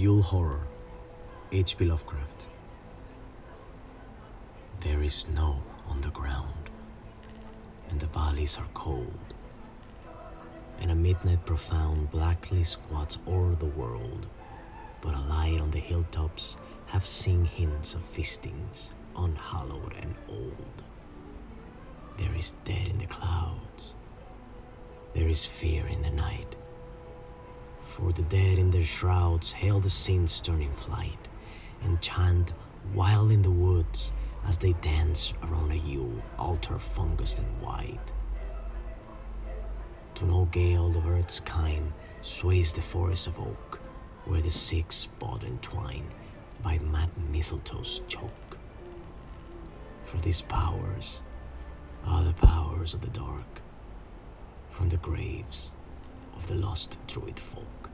Yule Horror, H.P. Lovecraft. There is snow on the ground, and the valleys are cold, and a midnight profound blackly squats o'er the world, but a light on the hilltops have seen hints of feastings, unhallowed and old. There is dead in the clouds, there is fear in the night for the dead in their shrouds hail the saints turning flight and chant wild in the woods as they dance around a Yule altar fungused and white. To no gale of earth's kind sways the forest of oak, where the sick spot entwine by mad mistletoe's choke. For these powers are the powers of the dark, from the graves of the lost druid folk.